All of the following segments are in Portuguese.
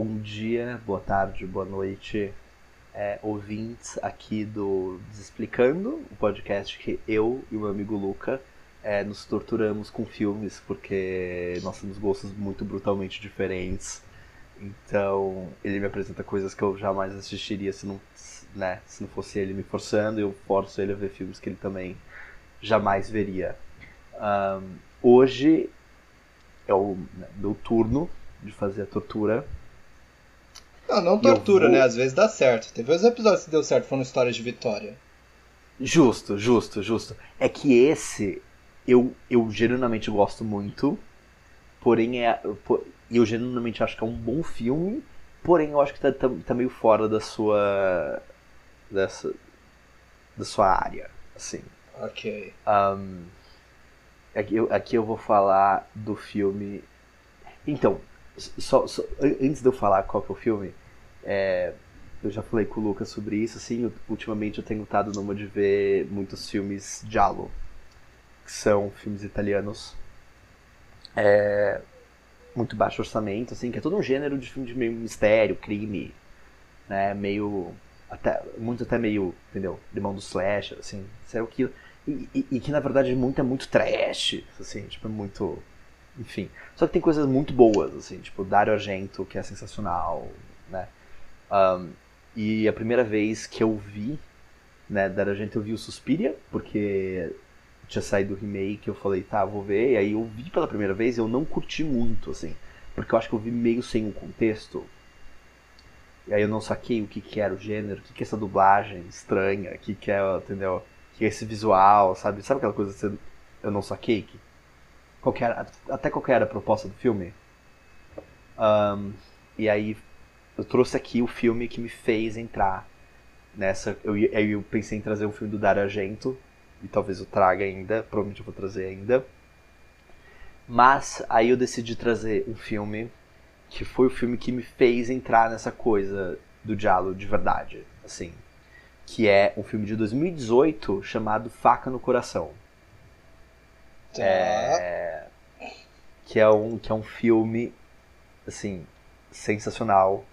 Bom dia, boa tarde, boa noite, é, ouvintes aqui do Desexplicando, o podcast que eu e o meu amigo Luca é, nos torturamos com filmes porque nós temos gostos muito brutalmente diferentes. Então ele me apresenta coisas que eu jamais assistiria se não, né, se não fosse ele me forçando, eu forço ele a ver filmes que ele também jamais veria. Um, hoje é o né, meu turno de fazer a tortura. Não, não tortura, vou... né? Às vezes dá certo. Teve os episódios que deu certo, foram histórias de vitória. Justo, justo, justo. É que esse eu, eu genuinamente gosto muito, porém é. Eu genuinamente acho que é um bom filme, porém eu acho que tá, tá, tá meio fora da sua. dessa. da sua área, assim. Ok. Um, aqui, eu, aqui eu vou falar do filme. Então, só, só, antes de eu falar qual que é o filme, é, eu já falei com o Lucas sobre isso, assim, ultimamente eu tenho estado numa de ver muitos filmes giallo, que são filmes italianos, é, muito baixo orçamento, assim, que é todo um gênero de filme de meio mistério, crime, né, meio, até, muito até meio, entendeu, limão do slasher, assim, sério que e, e, e, que na verdade muito é muito trash, assim, tipo, é muito. Enfim. Só que tem coisas muito boas, assim, tipo Dario Argento, que é sensacional, né? Um, e a primeira vez que eu vi, né, Dario Argento eu vi o Suspiria, porque tinha saído o remake, eu falei, tá, vou ver, e aí eu vi pela primeira vez e eu não curti muito, assim, porque eu acho que eu vi meio sem o um contexto. E aí eu não saquei o que, que era o gênero, o que, que é essa dublagem estranha, o que, que é, entendeu? que esse visual, sabe? Sabe aquela coisa que eu não saquei? Que, qual era, até qual era a proposta do filme? Um, e aí eu trouxe aqui o filme que me fez entrar nessa. Eu, eu pensei em trazer um filme do Dario Argento, e talvez eu traga ainda, provavelmente eu vou trazer ainda. Mas aí eu decidi trazer um filme que foi o filme que me fez entrar nessa coisa do diálogo de verdade, assim que é um filme de 2018 chamado Faca no Coração. Tá. É, que, é um, que é um filme, assim, sensacional,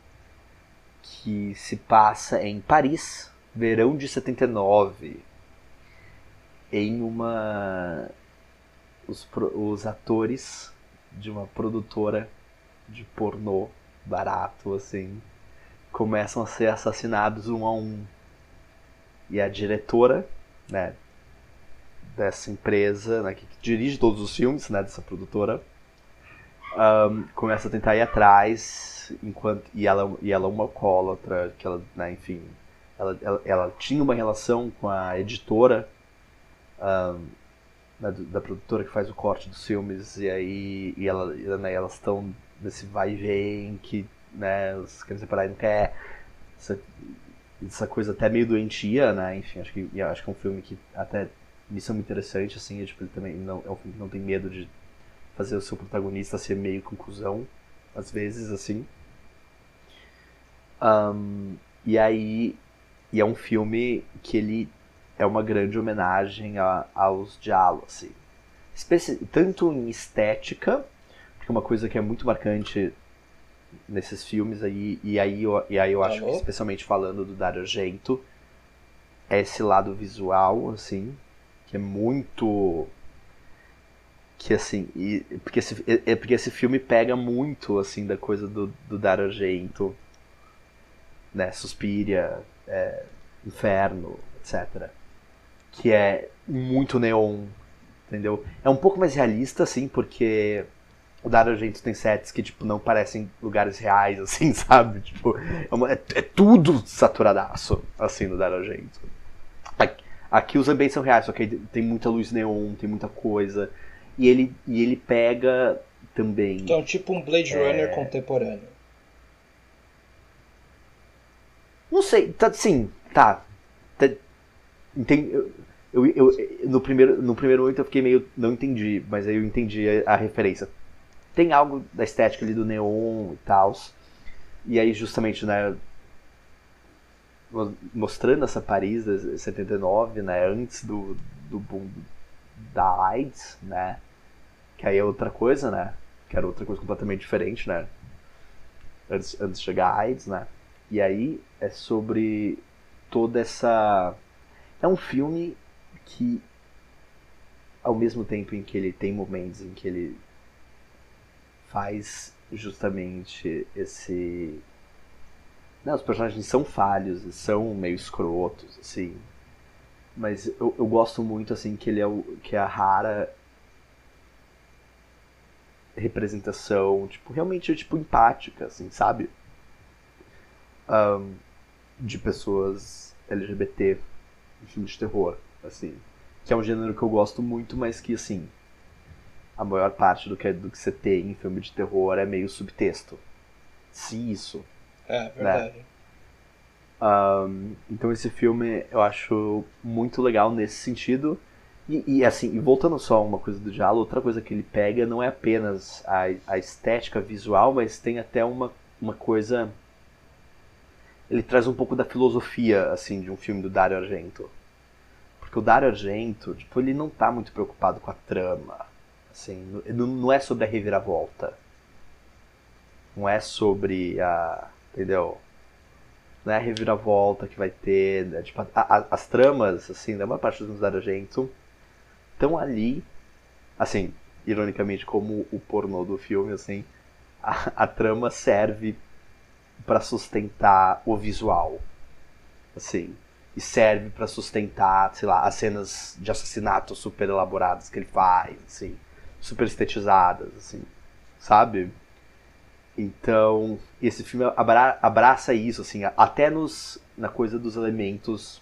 que se passa em Paris, verão de 79, em uma... Os, os atores de uma produtora de pornô barato, assim, começam a ser assassinados um a um. E a diretora, né, dessa empresa, né, que dirige todos os filmes, né, dessa produtora, um, começa a tentar ir atrás, enquanto e ela e ela é uma alcoólatra, que ela, né, enfim, ela, ela, ela, tinha uma relação com a editora um, da, da, produtora que faz o corte dos filmes e aí e ela, né, elas estão nesse vai e vem que né, os querem separar e não quer essa coisa até meio doentia, né? Enfim, acho que, acho que é um filme que até isso é muito interessante, assim, é, tipo, ele também não, é um filme que não tem medo de fazer o seu protagonista ser meio conclusão, às vezes, assim. Um, e aí, e é um filme que ele é uma grande homenagem a, aos diálogos, assim. Tanto em estética, porque uma coisa que é muito marcante nesses filmes aí e aí eu, e aí eu acho que especialmente falando do Dario Argento é esse lado visual assim que é muito que assim e, porque esse, é, é porque esse filme pega muito assim da coisa do, do Argento né Suspiria é, Inferno etc que é muito neon entendeu é um pouco mais realista assim porque o Dario Argento tem sets que, tipo, não parecem lugares reais, assim, sabe? Tipo, é, uma, é, é tudo saturadaço, assim, no Dario Argento. Aqui, aqui os ambientes são reais, só que tem muita luz neon, tem muita coisa. E ele, e ele pega também... Então, tipo um Blade é... Runner contemporâneo. Não sei, tá, sim, tá. tá entendi, eu, eu, eu, no, primeiro, no primeiro momento eu fiquei meio. Não entendi, mas aí eu entendi a, a referência tem algo da estética ali do neon e tal. E aí justamente, né, mostrando essa Paris de 79, né, antes do, do boom da AIDS, né, que aí é outra coisa, né, que era outra coisa completamente diferente, né. antes, antes de chegar a AIDS, né? E aí é sobre toda essa. É um filme que, ao mesmo tempo em que ele tem momentos em que ele faz justamente esse. Não, os personagens são falhos, são meio escrotos, assim. Mas eu, eu gosto muito, assim, que ele é, o, que é a rara representação, tipo, realmente, tipo, empática, assim, sabe? Um, de pessoas LGBT em filme de terror, assim. Que é um gênero que eu gosto muito, mas que, assim, a maior parte do que, do que você tem em filme de terror é meio subtexto. Se isso. É, né? verdade. Né? Um, então esse filme eu acho muito legal nesse sentido. E, e, assim, e voltando só a uma coisa do diálogo, outra coisa que ele pega não é apenas a, a estética visual, mas tem até uma, uma coisa. Ele traz um pouco da filosofia, assim, de um filme do Dario Argento. Porque o Dario Argento, tipo, ele não tá muito preocupado com a trama. Assim, não, não é sobre a reviravolta. Não é sobre a. Entendeu? Não é a reviravolta que vai ter. Né? Tipo, a, a, as tramas, assim, da maior parte dos filmes da Argento estão ali, assim, ironicamente como o pornô do filme, assim, a, a trama serve para sustentar o visual, assim, e serve para sustentar, sei lá, as cenas de assassinato super elaboradas que ele faz, assim, super estetizadas, assim, sabe? Então, esse filme abra abraça isso, assim, até nos, na coisa dos elementos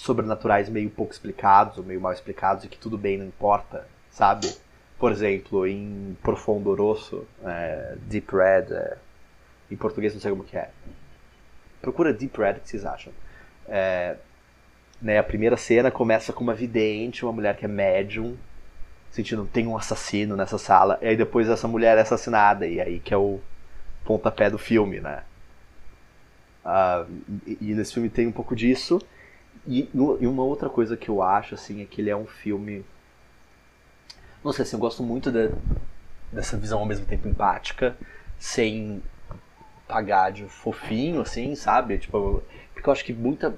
sobrenaturais meio pouco explicados ou meio mal explicados e que tudo bem, não importa, sabe? Por exemplo, em Profundo Rosso, é, Deep Red, é, em português não sei como que é. Procura Deep Red, que vocês acham? É, né, a primeira cena começa com uma vidente, uma mulher que é médium, sentindo tem um assassino nessa sala, e aí depois essa mulher é assassinada, e aí que é o pontapé do filme, né? Uh, e, e nesse filme tem um pouco disso, e, e, uma outra coisa que eu acho, assim, é que ele é um filme. Não sei, assim, eu gosto muito de, dessa visão ao mesmo tempo empática, sem pagar de fofinho, assim, sabe? Tipo, porque eu acho que muita.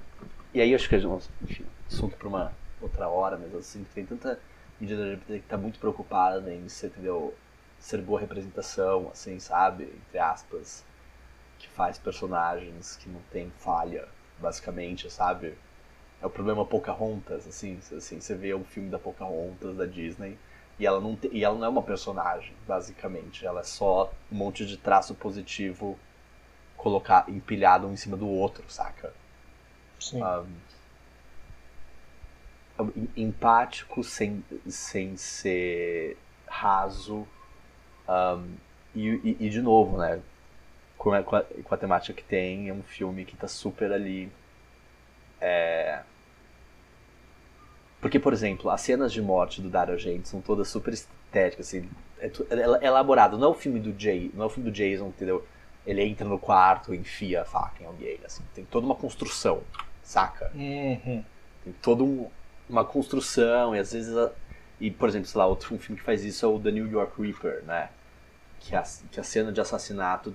E aí eu acho que, enfim, assunto para uma outra hora, mas assim, tem tanta medida LGBT que tá muito preocupada em ser, entendeu? Ser boa representação, assim, sabe? Entre aspas. Que faz personagens que não tem falha, basicamente, sabe? É o problema Pocahontas, assim, assim, você vê o filme da Pocahontas da Disney e ela não e ela não é uma personagem, basicamente, ela é só um monte de traço positivo colocar empilhado um em cima do outro, saca? Sim. Um, empático sem, sem ser raso um, e, e, e, de novo, né? Com a, com a, com a temática que tem, é um filme que tá super ali é, porque, por exemplo, as cenas de morte do Dario Argento são todas super estéticas, assim, é, é, elaborado. Não é o filme do Jay, não é o filme do Jason, entendeu? Ele entra no quarto, enfia a faca em alguém, assim. Tem toda uma construção, saca? Uhum. Tem toda um, uma construção, e às vezes... A, e, por exemplo, sei lá, outro filme que faz isso é o The New York Reaper, né? Que a, que a cena de assassinato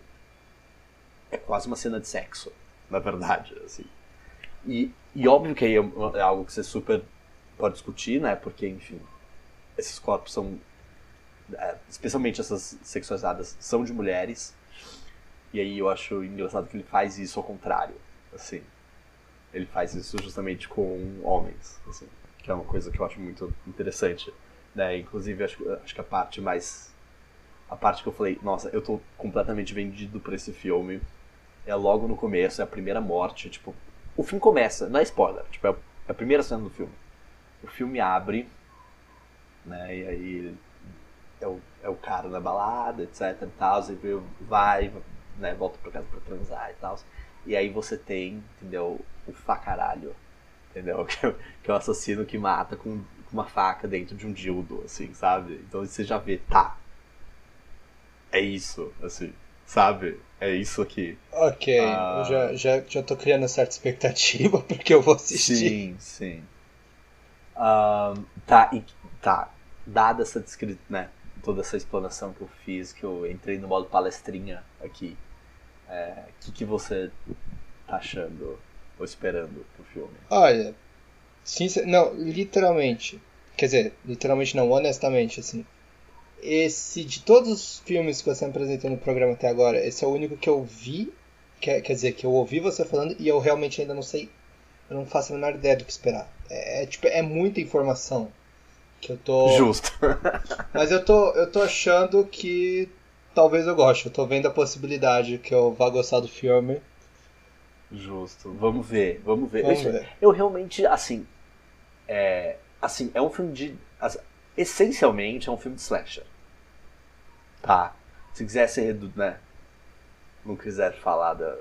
é quase uma cena de sexo, na verdade, assim. E, e óbvio que aí é, é algo que você super pode discutir, né? Porque, enfim, esses corpos são. É, especialmente essas sexualizadas são de mulheres. E aí eu acho engraçado que ele faz isso ao contrário. Assim. Ele faz isso justamente com homens. Assim, que é uma coisa que eu acho muito interessante. Né? Inclusive, acho, acho que a parte mais. A parte que eu falei, nossa, eu tô completamente vendido por esse filme. É logo no começo, é a primeira morte. Tipo, o filme começa, não é spoiler, tipo, é a primeira cena do filme o filme abre, né? E aí é o, é o cara na balada, etc e tal, você vai, né, volta pra casa pra transar e tal. E aí você tem, entendeu, o facaralho, entendeu? Que é o assassino que mata com, uma faca dentro de um dildo, assim, sabe? Então você já vê, tá. É isso, assim, sabe? É isso aqui. Ok, ah... eu já, já, já tô criando certa expectativa porque eu vou assistir. Sim, sim. Tá, e, tá, dada essa descrição, né? toda essa explanação que eu fiz, que eu entrei no modo palestrinha aqui. O é, que, que você tá achando ou esperando pro filme? Olha, sincer... não, literalmente. Quer dizer, literalmente não, honestamente, assim. Esse, de todos os filmes que você apresentou no programa até agora, esse é o único que eu vi, quer, quer dizer, que eu ouvi você falando e eu realmente ainda não sei, eu não faço a menor ideia do que esperar. É, é tipo, é muita informação que eu tô... Justo. Mas eu tô, eu tô achando que talvez eu goste, eu tô vendo a possibilidade que eu vá gostar do filme. Justo. Vamos ver, vamos ver. Vamos eu, ver. eu realmente, assim, é, assim, é um filme de. Assim, essencialmente é um filme de slasher. Tá? Se quiser ser, né? Não quiser falar da,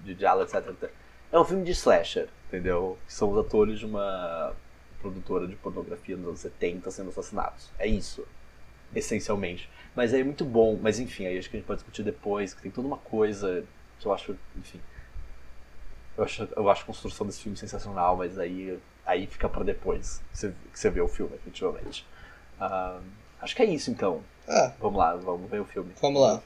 de diálogo, etc. É um filme de slasher, entendeu? São os atores de uma produtora de pornografia nos anos 70 sendo assassinados. É isso. Essencialmente. Mas é muito bom. Mas enfim, aí acho que a gente pode discutir depois, que tem toda uma coisa que eu acho, enfim. Eu acho, eu acho a construção desse filme sensacional, mas aí, aí fica para depois que você, que você vê o filme, efetivamente. Uh, acho que é isso então. Ah. Vamos lá, vamos ver o filme. Vamos lá.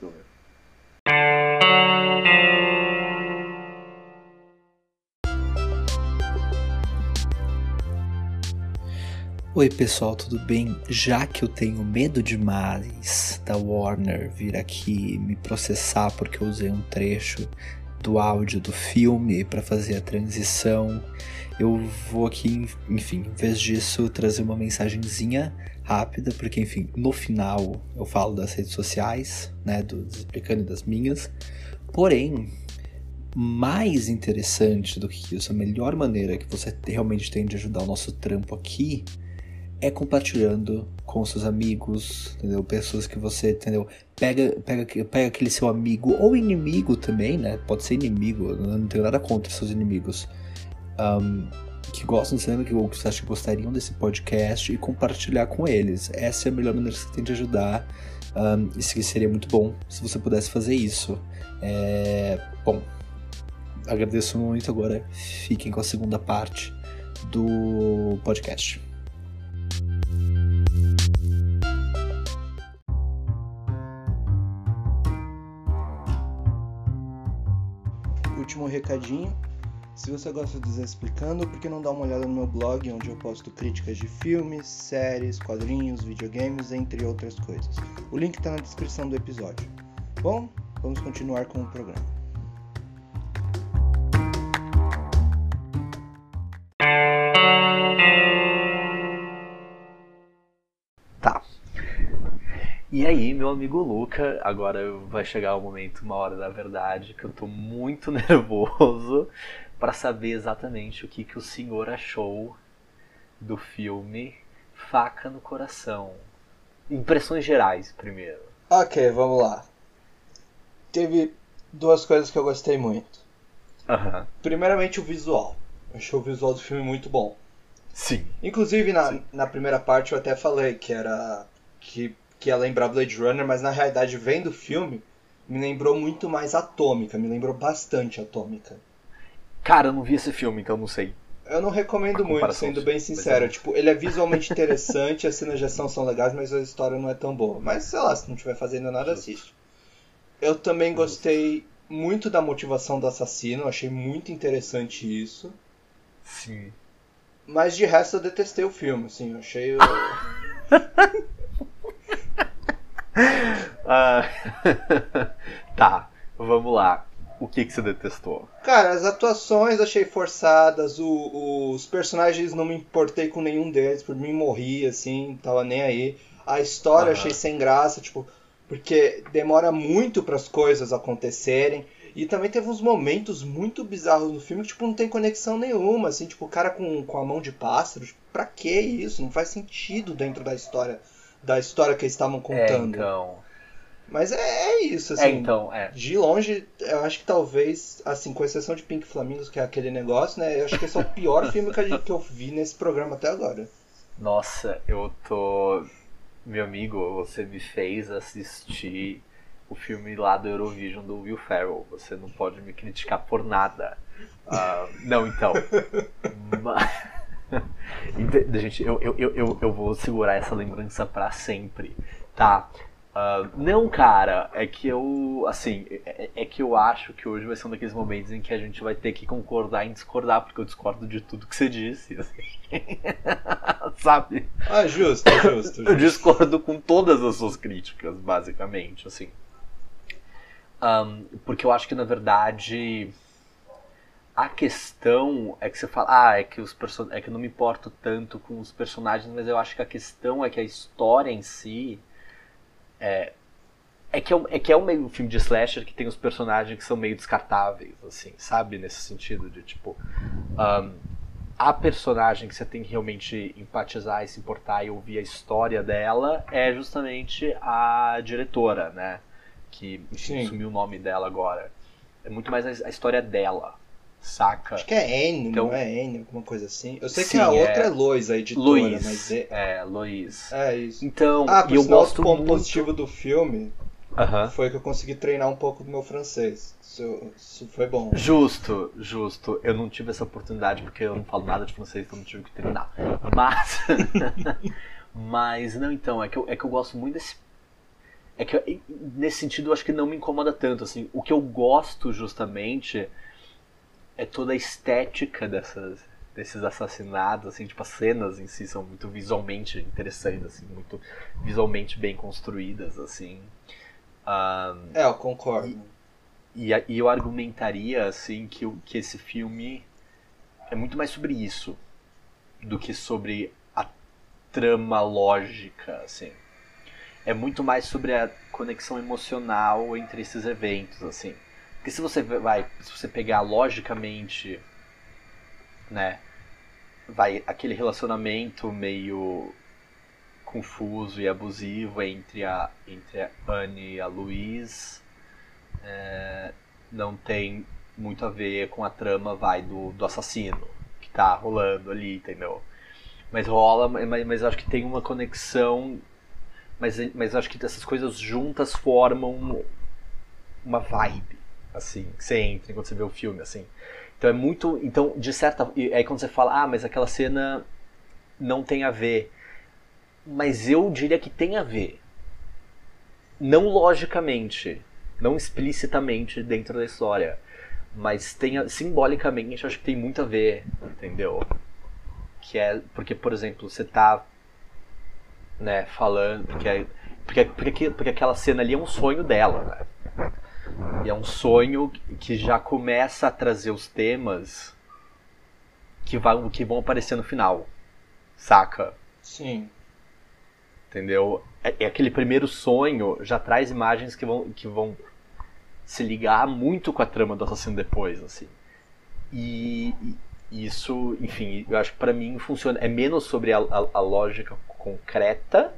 Oi pessoal, tudo bem? Já que eu tenho medo demais da Warner vir aqui me processar porque eu usei um trecho do áudio do filme para fazer a transição, eu vou aqui, enfim, em vez disso, trazer uma mensagenzinha rápida, porque, enfim, no final eu falo das redes sociais, né, do Explicando das minhas, porém, mais interessante do que isso, a melhor maneira que você realmente tem de ajudar o nosso trampo aqui é compartilhando com seus amigos, entendeu? Pessoas que você, entendeu? Pega, pega, pega aquele seu amigo ou inimigo também, né? Pode ser inimigo, eu não tenho nada contra seus inimigos. Um, que gostam de cinema, que, ou que você acha que gostariam desse podcast e compartilhar com eles. Essa é a melhor maneira que você tem de ajudar. Um, isso seria muito bom se você pudesse fazer isso. É, bom, agradeço muito. Agora fiquem com a segunda parte do podcast. Último recadinho. Se você gosta do Zé Explicando, por que não dá uma olhada no meu blog, onde eu posto críticas de filmes, séries, quadrinhos, videogames, entre outras coisas. O link está na descrição do episódio. Bom, vamos continuar com o programa. E aí, meu amigo Luca, agora vai chegar o momento, uma hora da verdade, que eu tô muito nervoso para saber exatamente o que, que o senhor achou do filme Faca no Coração. Impressões gerais, primeiro. Ok, vamos lá. Teve duas coisas que eu gostei muito. Uhum. Primeiramente, o visual. Eu achei o visual do filme muito bom. Sim. Inclusive, na, Sim. na primeira parte eu até falei que era. que que ia lembrar Blade Runner, mas na realidade, vendo o filme, me lembrou muito mais Atômica, me lembrou bastante Atômica. Cara, eu não vi esse filme, então não sei. Eu não recomendo muito, sendo bem sincero. É... Tipo, ele é visualmente interessante, as cenas de ação são legais, mas a história não é tão boa. Mas sei lá, se não estiver fazendo nada, assiste. Eu também gostei muito da motivação do assassino, achei muito interessante isso. Sim. Mas de resto eu detestei o filme, assim, eu achei. Ah, tá, vamos lá. O que, que você detestou? Cara, as atuações achei forçadas, o, os personagens não me importei com nenhum deles, por mim morri, assim, tava nem aí. A história uhum. achei sem graça, tipo, porque demora muito para as coisas acontecerem. E também teve uns momentos muito bizarros no filme que, tipo, não tem conexão nenhuma, assim, tipo, o cara com, com a mão de pássaro, tipo, pra que isso? Não faz sentido dentro da história da história que eles estavam contando. É, então. Mas é, é isso, assim. É, então, é. De longe, eu acho que talvez, assim, com exceção de Pink Flamingos, que é aquele negócio, né? Eu acho que esse é o pior filme que, que eu vi nesse programa até agora. Nossa, eu tô. Meu amigo, você me fez assistir o filme lá do Eurovision do Will Ferrell. Você não pode me criticar por nada. Uh, não, então. Gente, eu, eu, eu, eu vou segurar essa lembrança para sempre. Tá. Uh, não, cara, é que eu, assim, é, é, que eu acho que hoje vai ser um daqueles momentos em que a gente vai ter que concordar em discordar, porque eu discordo de tudo que você disse, assim. Sabe? Ah, justo, justo, justo. Eu discordo com todas as suas críticas, basicamente, assim. Um, porque eu acho que, na verdade, a questão é que você fala, ah, é que os person é que eu não me importo tanto com os personagens, mas eu acho que a questão é que a história em si é, é que é, um, é que é um meio filme de slasher que tem os personagens que são meio descartáveis, assim, sabe? Nesse sentido de, tipo... Um, a personagem que você tem que realmente empatizar e se importar e ouvir a história dela é justamente a diretora, né? Que, enfim, sumiu o nome dela agora. É muito mais a, a história dela, saca? Acho que é Anne, então, não é Anne, alguma coisa assim. Eu sei sim, que a outra é, é Lois, a editora, Luiz, mas é... É, Lois. É isso. Então, ah, eu gosto o ponto muito... positivo do filme uh -huh. foi que eu consegui treinar um pouco do meu francês. Isso, isso, foi bom. Justo, justo. Eu não tive essa oportunidade porque eu não falo nada de francês, então não tive que treinar. Mas... mas, não, então, é que, eu, é que eu gosto muito desse é que nesse sentido eu acho que não me incomoda tanto assim o que eu gosto justamente é toda a estética dessas, desses assassinatos, assim, tipo, as cenas em si são muito visualmente interessantes, assim, muito visualmente bem construídas, assim. Um, é, eu concordo. E, e, e, eu argumentaria, assim, que, que esse filme é muito mais sobre isso do que sobre a trama lógica, assim. É muito mais sobre a conexão emocional entre esses eventos, assim. Porque se você vai, se você pegar logicamente, né, vai aquele relacionamento meio confuso e abusivo entre a entre a Anne e a Louise é, não tem muito a ver com a trama vai do, do assassino que tá rolando ali, entendeu? Mas rola, mas, mas acho que tem uma conexão, mas, mas acho que essas coisas juntas formam uma vibe assim, que você entra enquanto você vê o filme, assim. Então é muito. Então, de certa. Aí quando você fala, ah, mas aquela cena não tem a ver. Mas eu diria que tem a ver. Não logicamente, não explicitamente dentro da história. Mas tem, simbolicamente, acho que tem muito a ver, entendeu? Que é. Porque, por exemplo, você tá. Né, falando. Porque, porque, porque, porque aquela cena ali é um sonho dela, né? E é um sonho que já começa a trazer os temas que, vai, que vão aparecer no final. Saca? Sim. Entendeu? É, é aquele primeiro sonho já traz imagens que vão, que vão se ligar muito com a trama do assassino depois, assim. E, e isso, enfim, eu acho que para mim funciona. É menos sobre a, a, a lógica concreta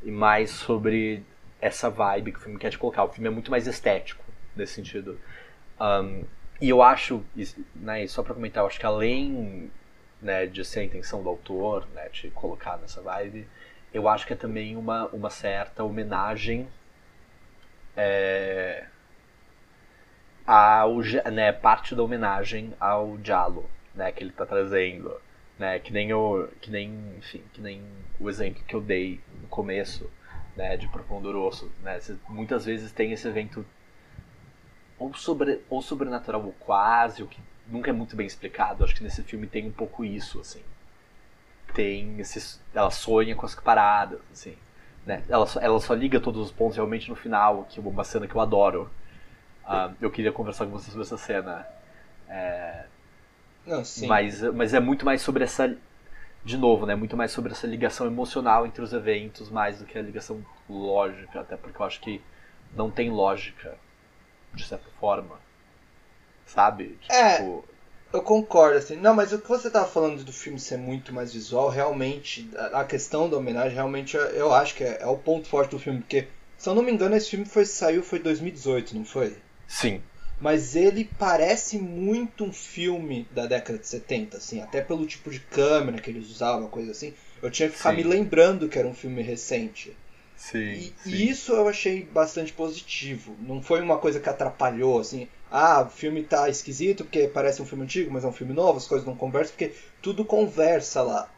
e mais sobre essa vibe que o filme quer te colocar. O filme é muito mais estético nesse sentido. Um, e eu acho, né, só para comentar, eu acho que além né, de ser a intenção do autor, né, de colocar nessa vibe, eu acho que é também uma, uma certa homenagem é, ao, né, parte da homenagem ao Diallo, né, que ele está trazendo, né, que nem o, que nem, enfim, que nem o exemplo que eu dei no começo, né, de Profundo Rosso, né? muitas vezes tem esse evento ou, sobre, ou sobrenatural ou quase, o que nunca é muito bem explicado. Acho que nesse filme tem um pouco isso, assim. Tem esses, ela sonha com as paradas, assim. Né? Ela, só, ela só liga todos os pontos realmente no final, que é uma cena que eu adoro. Uh, eu queria conversar com você sobre essa cena. É... Não. Mas, mas é muito mais sobre essa de novo, né, muito mais sobre essa ligação emocional entre os eventos, mais do que a ligação lógica, até porque eu acho que não tem lógica, de certa forma. Sabe? É, tipo... eu concordo, assim. Não, mas o que você tava falando do filme ser muito mais visual, realmente, a questão da homenagem, realmente, eu acho que é, é o ponto forte do filme, porque, se eu não me engano, esse filme foi, saiu foi 2018, não foi? Sim mas ele parece muito um filme da década de 70, assim, até pelo tipo de câmera que eles usavam, coisa assim. Eu tinha que ficar sim. me lembrando que era um filme recente. Sim, e, sim. e, isso eu achei bastante positivo. Não foi uma coisa que atrapalhou, assim, ah, o filme tá esquisito porque parece um filme antigo, mas é um filme novo, as coisas não conversam, porque tudo conversa lá.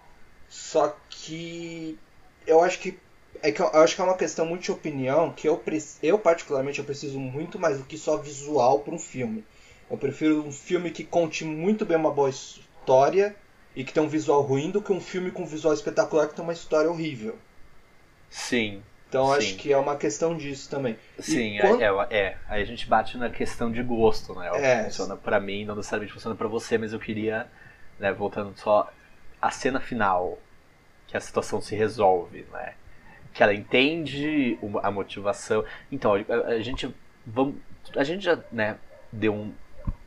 Só que eu acho que É que eu, eu acho que é uma questão muito de opinião que eu, eu particularmente eu preciso muito mais do que só visual para um filme. Eu prefiro um filme que conte muito bem uma boa história e que tem um visual ruim do que um filme com um visual espetacular que tem uma história horrível. Sim. Então sim. acho que é uma questão disso também. Sim, E quando- é, é, é. Aí a gente bate na questão de gosto, né? O que É. Funciona pra mim, não necessariamente funciona pra você, mas eu queria, né, voltando só a cena final, que a situação se resolve, né? Que ela entende a motivação. Então, a, a gente vamos, a gente já, né, deu um,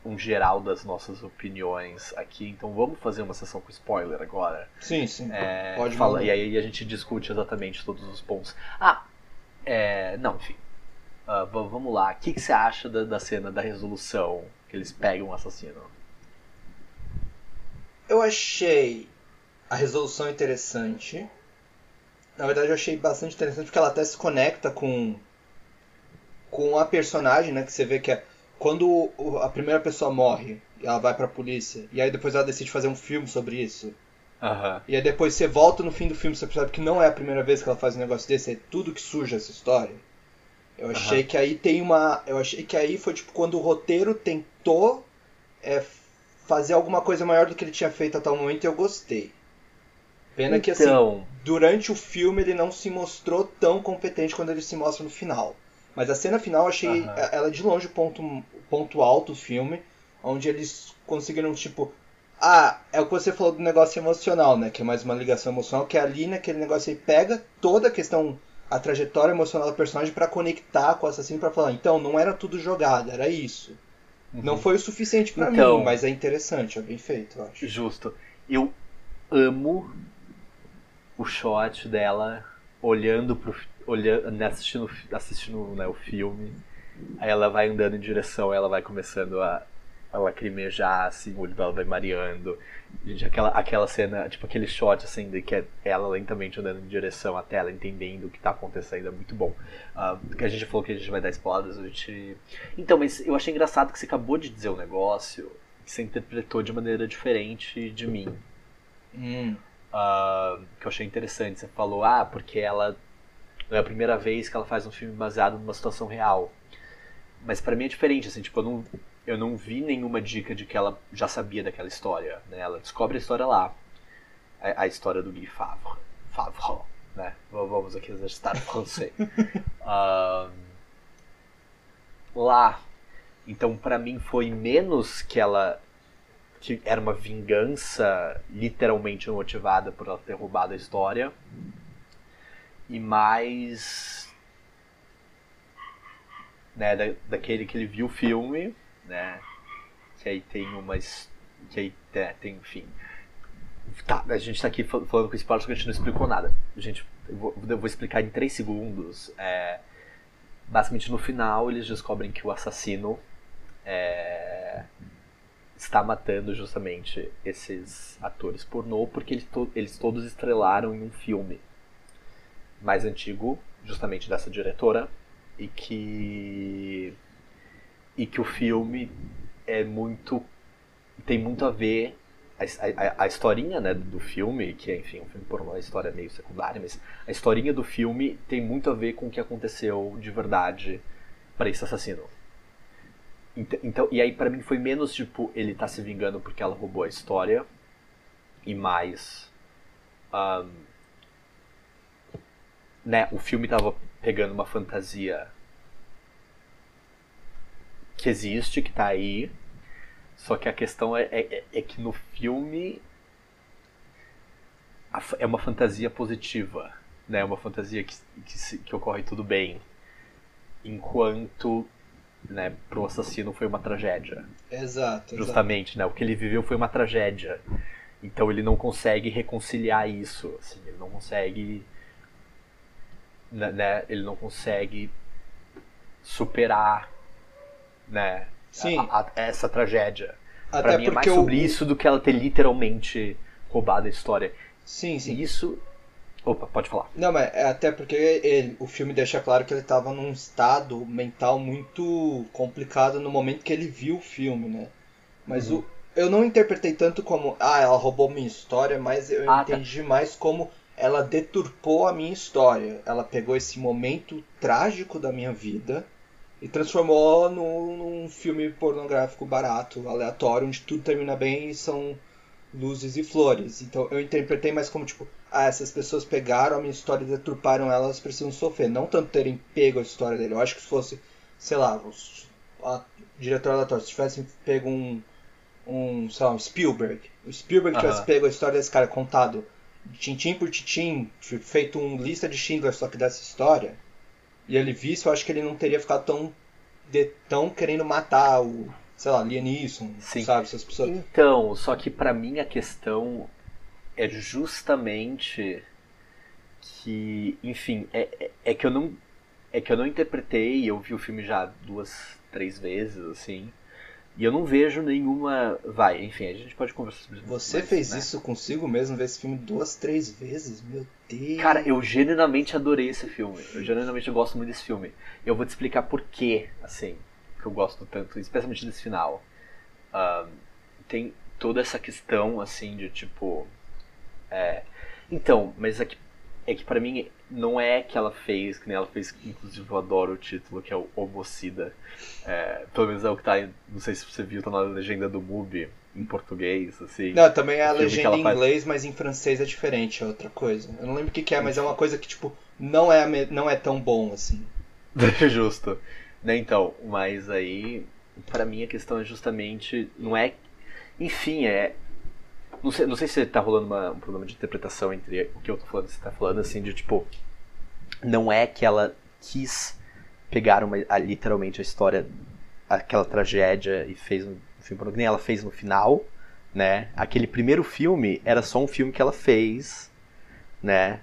um geral das nossas opiniões aqui, então vamos fazer uma sessão com spoiler agora. Sim, sim. É, Pode fala, mandar. e aí a gente discute exatamente todos os pontos. Ah, é, não, enfim. Va- vamos lá. O que, que você acha da, da cena da resolução que eles pegam o assassino? Eu achei a resolução interessante. Na verdade, eu achei bastante interessante porque ela até se conecta com com a personagem, né? Que você vê que é quando a primeira pessoa morre, ela vai pra polícia, e aí depois ela decide fazer um filme sobre isso. Aham. E aí depois você volta no fim do filme, você percebe que não é a primeira vez que ela faz um negócio desse, é tudo que suja essa história. Eu achei Aham. que aí tem uma. Eu achei que aí foi tipo quando o roteiro tentou é, fazer alguma coisa maior do que ele tinha feito até o momento e eu gostei. Pena que assim, Então, durante o filme ele não se mostrou tão competente quando ele se mostra no final. Mas a cena final eu achei Aham. ela de longe o ponto, ponto alto do filme, onde eles conseguiram, tipo. Ah, é o que você falou do negócio emocional, né? Que é mais uma ligação emocional, que ali naquele negócio aí pega toda a questão, a trajetória emocional do personagem pra conectar com o assassino pra falar, então, não era tudo jogado, era isso. Não foi o suficiente pra Então- mim, mas é interessante, é bem feito, eu acho. justo. Eu amo o shot dela olhando pro. Olhando, né, assistindo, assistindo né, o filme. Aí ela vai andando em direção, ela vai começando a, a lacrimejar, assim, o olho dela vai mareando. Gente, aquela, aquela cena, tipo aquele shot assim, de que é ela lentamente andando em direção à tela, entendendo o que tá acontecendo, é muito bom. Ah, que a gente falou que a gente vai dar spoilers, a gente. Então, mas eu achei engraçado que você acabou de dizer um negócio que você interpretou de maneira diferente de mim. Hum, Ah, que eu achei interessante. Você falou, ah, porque ela. Não é a primeira vez que ela faz um filme baseado numa situação real. Mas pra mim é diferente, assim, tipo, eu não, eu não vi nenhuma dica de que ela já sabia daquela história, né? Ela descobre a história lá. A, a história do Guy Favre. Favre, né? Vamos aqui exercitar o francês. Ah, lá. Então, pra mim, foi menos que ela que era uma vingança literalmente motivada por ela ter roubado a história e mais né da, daquele que ele viu o filme né que aí tem uma his- que aí é, tem enfim. Tá a gente tá aqui fal- falando com spoilers que a gente não explicou nada. Gente eu vou, eu vou explicar em três segundos. É, basicamente no final eles descobrem que o assassino é, está matando justamente esses atores pornô porque eles, to- eles todos estrelaram em um filme mais antigo, justamente dessa diretora, e que e que o filme é muito tem muito a ver a, a, a historinha né, do filme, que é enfim um filme pornô, a história meio secundária, mas a historinha do filme tem muito a ver com o que aconteceu de verdade para esse assassino. Ent- Então, e aí pra mim foi menos tipo ele tá se vingando porque ela roubou a história e mais ahn, né, o filme tava pegando uma fantasia que existe, que tá aí, só que a questão é, é, é que no filme a é uma fantasia positiva, né, uma fantasia que, que, se- que ocorre tudo bem, enquanto né, pro assassino foi uma tragédia. exato, exato. Justamente, né? O que ele viveu foi uma tragédia. Então ele não consegue reconciliar isso, assim, ele não consegue né, né, ele não consegue superar né, Sim. a- a- essa tragédia. Até Pra mim é mais sobre isso do que ela ter literalmente roubado a história. Sim, sim. Isso. Opa, pode falar. Não, mas é até porque ele- o filme deixa claro que ele estava num estado mental muito complicado no momento que ele viu o filme, né? Mas o, eu não interpretei tanto como, ah, ela roubou minha história, mas eu Ah, tá. entendi mais como ela deturpou a minha história. Ela pegou esse momento trágico da minha vida e transformou num, num filme pornográfico barato, aleatório, onde tudo termina bem e são luzes e flores. Então eu interpretei mais como tipo, ah, essas pessoas pegaram a minha história e deturparam ela, elas precisam sofrer. Não tanto terem pego a história dele. Eu acho que se fosse, sei lá, os, a diretor aleatório, se tivesse pego um, um, sei lá, um Spielberg. O Spielberg uh -huh. tivesse pego a história desse cara contado tintim por tintim, feito um lista de Schindler só que dessa história, e ele visse, eu acho que ele não teria ficado tão, de, tão querendo matar o, sei lá, Sim. sabe, essas pessoas. Então, só que para mim a questão é justamente que, enfim, é, é, é, que eu não é que eu não interpretei, eu vi o filme já duas, três vezes, assim, e eu não vejo nenhuma. Vai, enfim, a gente pode conversar sobre isso. Você mas, fez né? isso consigo mesmo, ver esse filme duas, três vezes? Meu Deus. Cara, eu genuinamente adorei esse filme. Eu genuinamente gosto muito desse filme. Eu vou te explicar por quê, assim, que eu gosto tanto, especialmente desse final. Um, tem toda essa questão, assim, de tipo. É... Então, mas é que, é que pra mim não é que ela fez, que nem ela fez, inclusive eu adoro o título, que é o Homocida. É, pelo menos é o que tá, não sei se você viu, tá na legenda do MUBI, em português, assim. Não, também é a legenda em inglês, faz... mas em francês é diferente, é outra coisa. Eu não lembro o que, que é, mas é uma coisa que, tipo, não é, não é tão bom, assim. Justo. Né, então, mas aí, para mim a questão é justamente, não é... Enfim, é, não sei, não sei se tá rolando uma, um problema de interpretação entre o que eu tô falando e você tá falando, assim, de tipo. Não é que ela quis pegar uma, a, literalmente a história, aquela tragédia e fez um filme que nem ela fez no final, né? Aquele primeiro filme era só um filme que ela fez, né?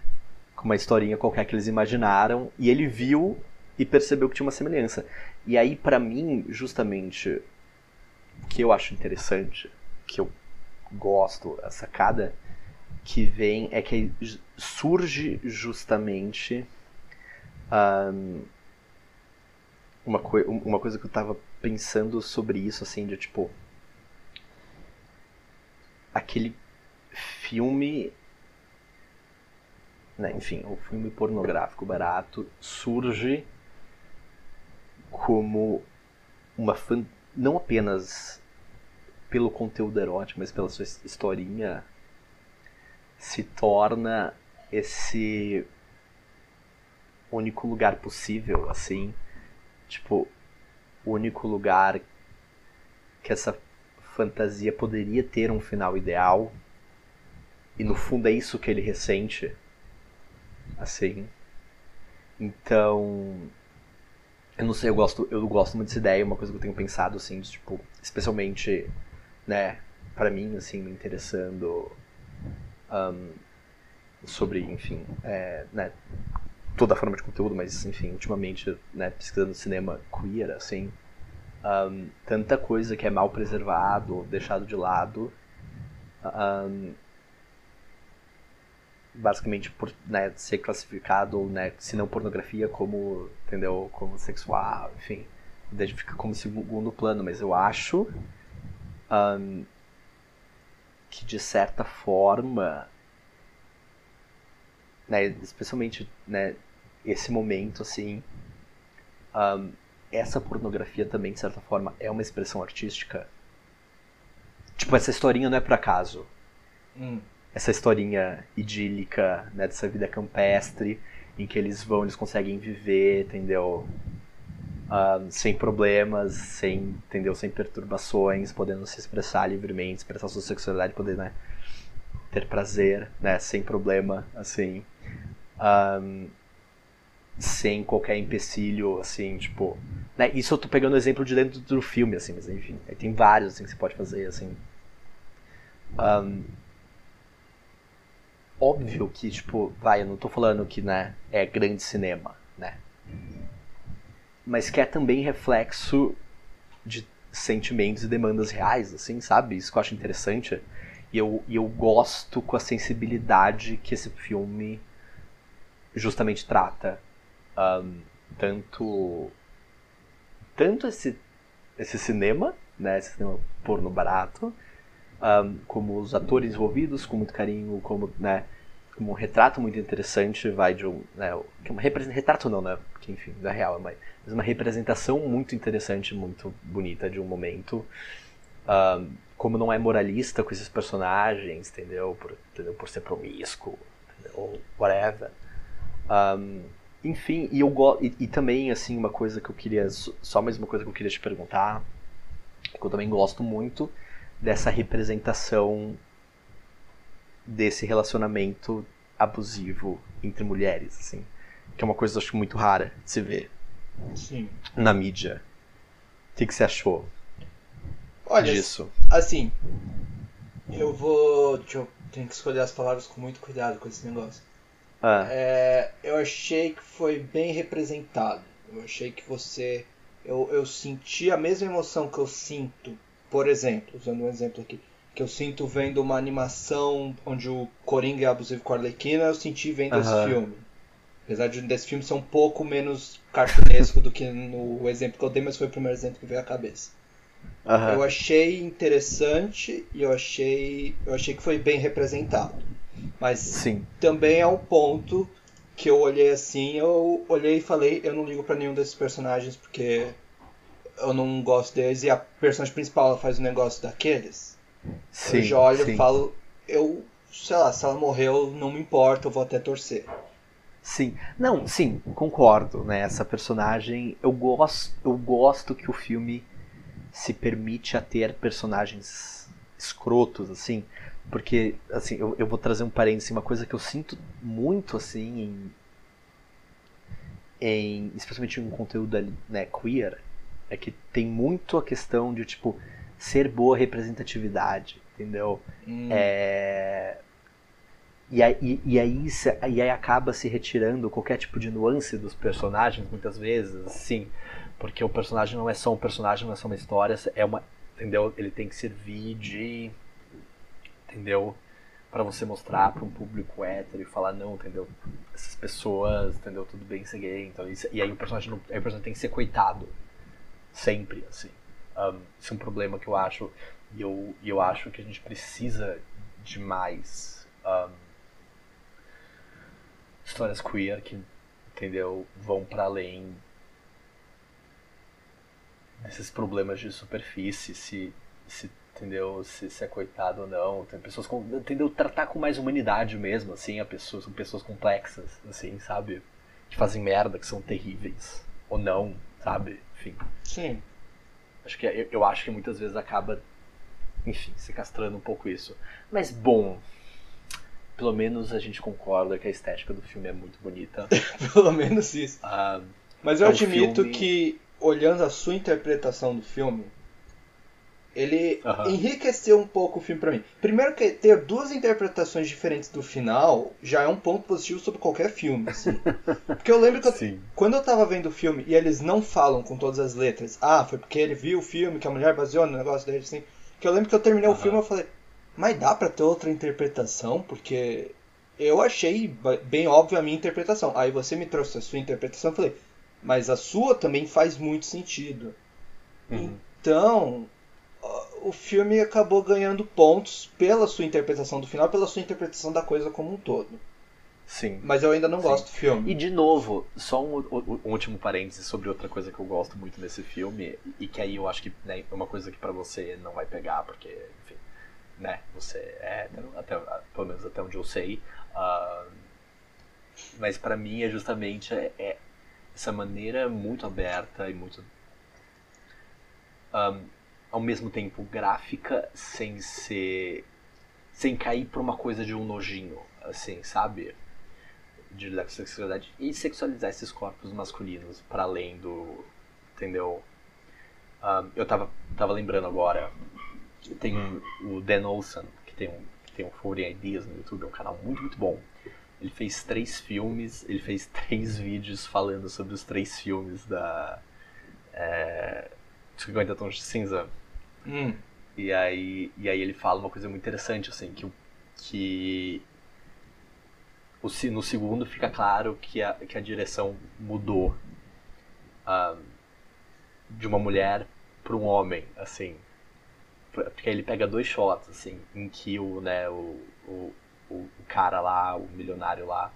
Com uma historinha qualquer que eles imaginaram, e ele viu e percebeu que tinha uma semelhança. E aí, para mim, justamente, o que eu acho interessante, que eu gosto, a sacada que vem é que surge justamente um, uma, coi uma coisa que eu tava pensando sobre isso, assim, de tipo. Aquele filme. Né, enfim, o filme pornográfico barato surge como uma fan não apenas pelo conteúdo erótico, mas pela sua historinha, se torna esse único lugar possível, assim, tipo, o único lugar que essa fantasia poderia ter um final ideal, e no fundo é isso que ele ressente, assim. Então, eu não sei, eu gosto, eu gosto muito dessa ideia, uma coisa que eu tenho pensado, assim, de, tipo, especialmente né, para mim, assim, me interessando um, sobre, enfim, é, né, toda a forma de conteúdo, mas, enfim, ultimamente, né, pesquisando cinema queer, assim, um, tanta coisa que é mal preservado, deixado de lado, um, basicamente por né, ser classificado, né, se não pornografia, como, entendeu, como sexual, enfim, fica como segundo plano, mas eu acho um, que de certa forma, né, especialmente né, esse momento assim, um, essa pornografia também de certa forma é uma expressão artística. Tipo, essa historinha não é por acaso. Hum. Essa historinha idílica, né, dessa vida campestre, em que eles vão, eles conseguem viver, entendeu? Uh, sem problemas, sem, entendeu? Sem perturbações, podendo se expressar livremente, expressar sua sexualidade, poder, né? Ter prazer, né? Sem problema, assim. Um, sem qualquer empecilho, assim, tipo... Né? Isso eu tô pegando o exemplo de dentro do filme, assim, mas enfim. Tem vários, assim, que você pode fazer, assim. Um, óbvio que, tipo, vai, eu não tô falando que, né, é grande cinema, né? Mas que é também reflexo de sentimentos e demandas reais, assim, sabe? Isso que eu acho interessante. E eu, e eu gosto com a sensibilidade que esse filme justamente trata. Um, tanto tanto esse, esse cinema, né, esse cinema porno barato, um, como os atores envolvidos com muito carinho, como, né, como um retrato muito interessante, vai de um. Né, é retrato não, né? Que enfim, da real, mas uma representação muito interessante, muito bonita de um momento. Um, como não é moralista com esses personagens, entendeu? Por, entendeu? Por ser promíscuo, ou whatever. Um, enfim, e eu e, e também assim uma coisa que eu queria só mais uma coisa que eu queria te perguntar, que eu também gosto muito dessa representação desse relacionamento abusivo entre mulheres, assim, que é uma coisa acho muito rara de se ver Sim. na mídia. O que, que você achou Olha, disso? Assim, eu vou. Deixa eu. Tenho que escolher as palavras com muito cuidado com esse negócio. Ah. É, eu achei que foi bem representado. Eu achei que você. Eu, eu senti a mesma emoção que eu sinto, por exemplo, usando um exemplo aqui, que eu sinto vendo uma animação onde o Coringa é abusivo com a Arlequina, eu senti vendo esse filme. Apesar de desse filme ser um pouco menos cartunesco do que no exemplo que eu dei, mas foi o primeiro exemplo que veio à cabeça. Eu achei interessante e eu achei, eu achei que foi bem representado. Mas Sim. também é um ponto que eu olhei assim, eu olhei e falei, eu não ligo para nenhum desses personagens porque eu não gosto deles e a personagem principal faz o negócio daqueles. Sim, eu já olho e falo, eu, sei lá, se ela morreu, não me importa, eu vou até torcer. Sim, não, sim, concordo, né? Essa personagem, eu gosto, eu gosto que o filme se permite a ter personagens escrotos, assim, porque, assim, eu, eu vou trazer um parênteses, uma coisa que eu sinto muito, assim, em, em especialmente em um conteúdo né, queer, é que tem muito a questão de, tipo, ser boa representatividade, entendeu? Hum. É... E aí, e, aí, e aí acaba se retirando qualquer tipo de nuance dos personagens, muitas vezes, assim, porque o personagem não é só um personagem, não é só uma história, é uma, entendeu? Ele tem que servir de, entendeu? Para você mostrar para um público hétero e falar não, entendeu? Essas pessoas, entendeu? Tudo bem ser gay, então isso, e aí o personagem, não, aí o personagem tem que ser coitado, sempre, assim. Um, isso é um problema que eu acho e eu, eu acho que a gente precisa de mais um, histórias queer que entendeu vão para além desses problemas de superfície se, se entendeu se, se é coitado ou não. Tem pessoas com entendeu tratar com mais humanidade mesmo assim a pessoas são pessoas complexas assim sabe? Que fazem merda que são terríveis. Ou não sabe? Enfim. Sim. Acho que eu, eu, acho que muitas vezes acaba, enfim, se castrando um pouco isso. Mas bom, pelo menos a gente concorda que a estética do filme é muito bonita. pelo menos isso. Ah, Mas eu é um admito filme- que, olhando a sua interpretação do filme, ele Aham. enriqueceu um pouco o filme pra mim. Primeiro que ter duas interpretações diferentes do final já é um ponto positivo sobre qualquer filme, assim. Porque eu lembro que eu- quando eu tava vendo o filme e eles não falam com todas as letras, ah, foi porque ele viu o filme que a mulher baseou no negócio dele, assim. Que eu lembro que eu terminei o Aham. filme e eu falei, mas dá pra ter outra interpretação? Porque eu achei bem óbvio a minha interpretação. Aí você me trouxe a sua interpretação e falei, mas a sua também faz muito sentido. Uhum. Então, o filme acabou ganhando pontos pela sua interpretação do final, pela sua interpretação da coisa como um todo. Sim. Mas eu ainda não Sim. gosto do filme. E de novo, só um, um- último parêntese sobre outra coisa que eu gosto muito desse filme, e que aí eu acho que né, é uma coisa que pra você não vai pegar, porque, né, você é hétero, até, pelo menos até onde eu sei. ah, mas pra mim é justamente é, é essa maneira muito aberta e muito. ah, ao mesmo tempo gráfica, sem ser. sem cair pra uma coisa de um nojinho, assim, sabe? de sexualidade e sexualizar esses corpos masculinos para além do. Entendeu? Um, eu tava, tava lembrando agora. Tem o Dan Olson, que tem um, que tem um 40 Ideas no YouTube, é um canal muito, muito bom. Ele fez três filmes, ele fez três vídeos falando sobre os três filmes da. É, 50 Tons de Cinza. Hum, E aí, e aí ele fala uma coisa muito interessante, assim, que, que o, no segundo fica claro que a, que a direção mudou ah, de uma mulher para um homem, assim. Porque ele pega dois shots, assim, em que o, né, o, o, o, o cara lá, o milionário lá,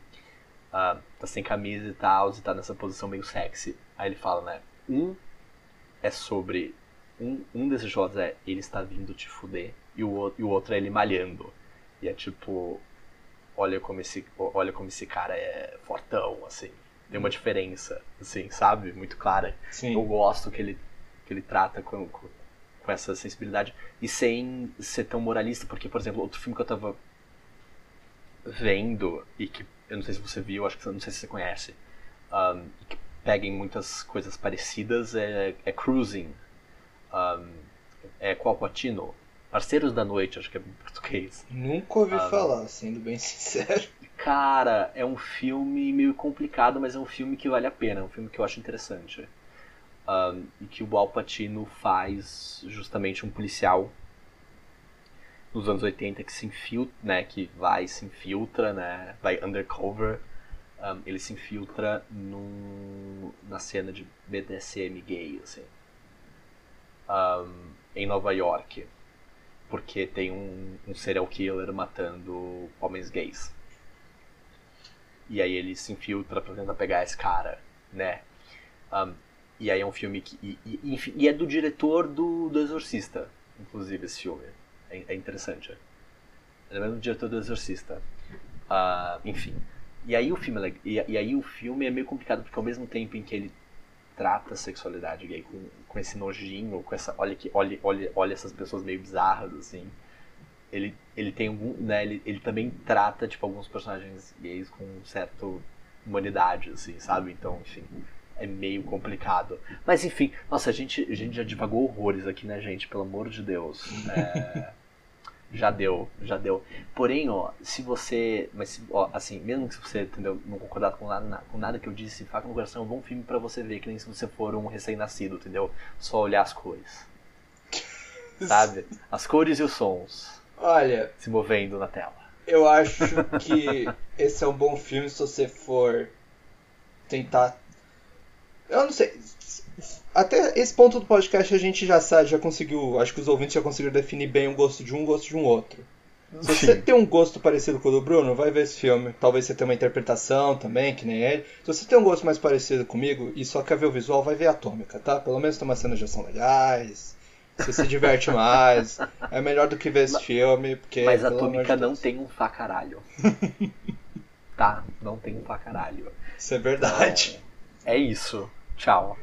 uh, tá sem camisa e tal, e tá nessa posição meio sexy. Aí ele fala, né? Um é sobre. Um, um desses shots é ele está vindo te fuder, e o, e o outro é ele malhando. E é tipo. Olha como esse, olha como esse cara é fortão, assim. Tem uma diferença, assim, sabe? Muito clara. Sim. Eu gosto que ele, que ele trata com, com, com essa sensibilidade. E sem ser tão moralista, porque, por exemplo, outro filme que eu tava vendo, e que eu não sei se você viu, acho que não sei se você conhece, um, que peguem muitas coisas parecidas, é, é Cruising. Um, é com Alpatino. Parceiros da Noite, acho que é em português. Nunca ouvi Ah, falar, sendo bem sincero. Cara, é um filme meio complicado, mas é um filme que vale a pena, é um filme que eu acho interessante. Um, e que o Al Pacino faz justamente um policial nos anos 80 que se infiltra, né, que vai se infiltra, né, vai undercover. Um, ele se infiltra num, na cena de BDSM gay, assim, um, em Nova York, porque tem um, um serial killer matando homens gays. E aí ele se infiltra pra tentar pegar esse cara, né? Um, e aí é um filme que. E, e, enfim, e é do diretor do, do Exorcista, inclusive, esse filme. É, é interessante. É mesmo do diretor do Exorcista. Ah, enfim. E aí o filme é, e, e aí o filme é meio complicado, porque ao mesmo tempo em que ele trata a sexualidade gay com, com esse nojinho, com essa. Olha que. Olha, olha, olha essas pessoas meio bizarras, assim ele, ele tem algum, né, ele, ele também trata tipo alguns personagens gays com um certo humanidade assim, sabe? Então, enfim, é meio complicado. Mas enfim, nossa, a gente, a gente já divagou horrores aqui, né, gente? Pelo amor de Deus. É, já deu, já deu. Porém, ó, se você, mas ó, assim, mesmo que você, entendeu, não concordar com nada, com nada que eu disse, faca no coração, é um bom filme pra você ver, que nem se você for um recém-nascido, entendeu? Só olhar as cores. Sabe? As cores e os sons Olha, se movendo na tela. eu acho que esse é um bom filme se você for tentar. Eu não sei. Até esse ponto do podcast a gente já sabe, já conseguiu. Acho que os ouvintes já conseguiram definir bem o gosto de um, o gosto de um outro. Se você tem um gosto parecido com o do Bruno, vai ver esse filme. Talvez você tenha uma interpretação também, que nem ele. Se você tem um gosto mais parecido comigo e só quer ver o visual, vai ver Atômica, tá? Pelo menos tem umas cenas de ação legais. Você se diverte mais. É melhor do que ver esse filme, porque. Mas Atômica de não tem um facaralho. tá? Não tem um facaralho. Isso é verdade. É isso. 下午。